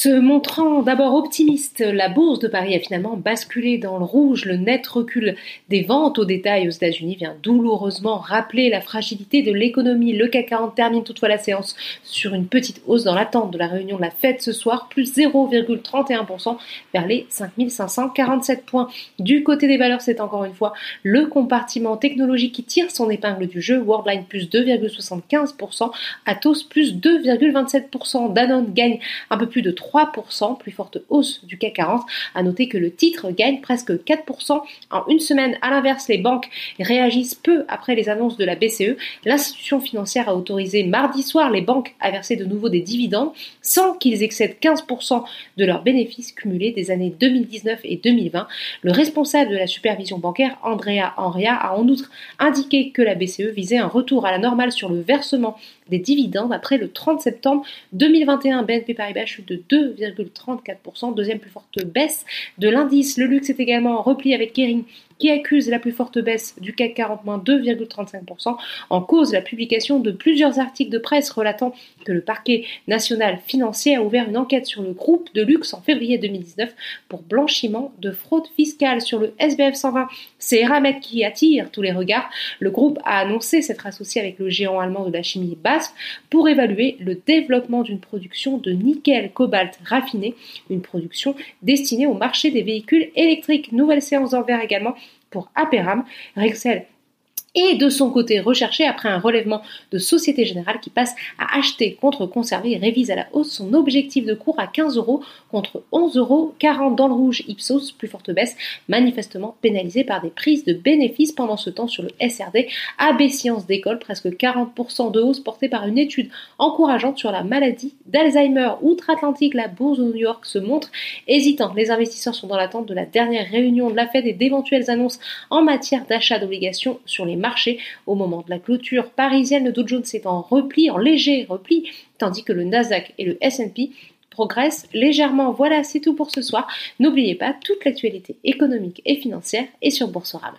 Se montrant d'abord optimiste, la bourse de Paris a finalement basculé dans le rouge. Le net recul des ventes au détail aux États-Unis vient douloureusement rappeler la fragilité de l'économie. Le CAC 40 termine toutefois la séance sur une petite hausse dans l'attente de la réunion de la Fed ce soir, plus 0,31% vers les 5547 points. Du côté des valeurs, c'est encore une fois le compartiment technologique qui tire son épingle du jeu. Worldline plus 2,75%, Atos plus 2,27%, Danone gagne un peu plus de 3%, plus forte hausse du CAC 40. À noter que le titre gagne presque 4% en une semaine. À l'inverse, les banques réagissent peu après les annonces de la BCE. L'institution financière a autorisé mardi soir les banques à verser de nouveau des dividendes sans qu'ils excèdent 15% de leurs bénéfices cumulés des années 2019 et 2020. Le responsable de la supervision bancaire, Andrea Henria, a en outre indiqué que la BCE visait un retour à la normale sur le versement des dividendes après le 30 septembre 2021. BNP Paribas chute de 2,34%, deuxième plus forte baisse de l'indice. Le luxe est également en repli avec Kering qui accuse la plus forte baisse du CAC 40 2,35%, en cause la publication de plusieurs articles de presse relatant que le parquet national financier a ouvert une enquête sur le groupe de luxe en février 2019 pour blanchiment de fraude fiscale sur le SBF 120. C'est Eramet qui attire tous les regards. Le groupe a annoncé s'être associé avec le géant allemand de la chimie basse pour évaluer le développement d'une production de nickel cobalt raffiné, une production destinée au marché des véhicules électriques. Nouvelle séance d'envers également pour Aperam. Rexel et de son côté recherché après un relèvement de Société Générale qui passe à acheter contre conserver et révise à la hausse son objectif de cours à 15 euros contre 11,40 euros dans le rouge. Ipsos, plus forte baisse, manifestement pénalisé par des prises de bénéfices pendant ce temps sur le SRD. AB Sciences d'école, presque 40% de hausse portée par une étude encourageante sur la maladie d'Alzheimer. Outre-Atlantique, la bourse de New York se montre hésitant. Les investisseurs sont dans l'attente de la dernière réunion de la Fed et d'éventuelles annonces en matière d'achat d'obligations sur les marché. Au moment de la clôture parisienne, le Dow Jones est en repli, en léger repli, tandis que le Nasdaq et le S&P progressent légèrement. Voilà, c'est tout pour ce soir. N'oubliez pas, toute l'actualité économique et financière est sur Boursorama.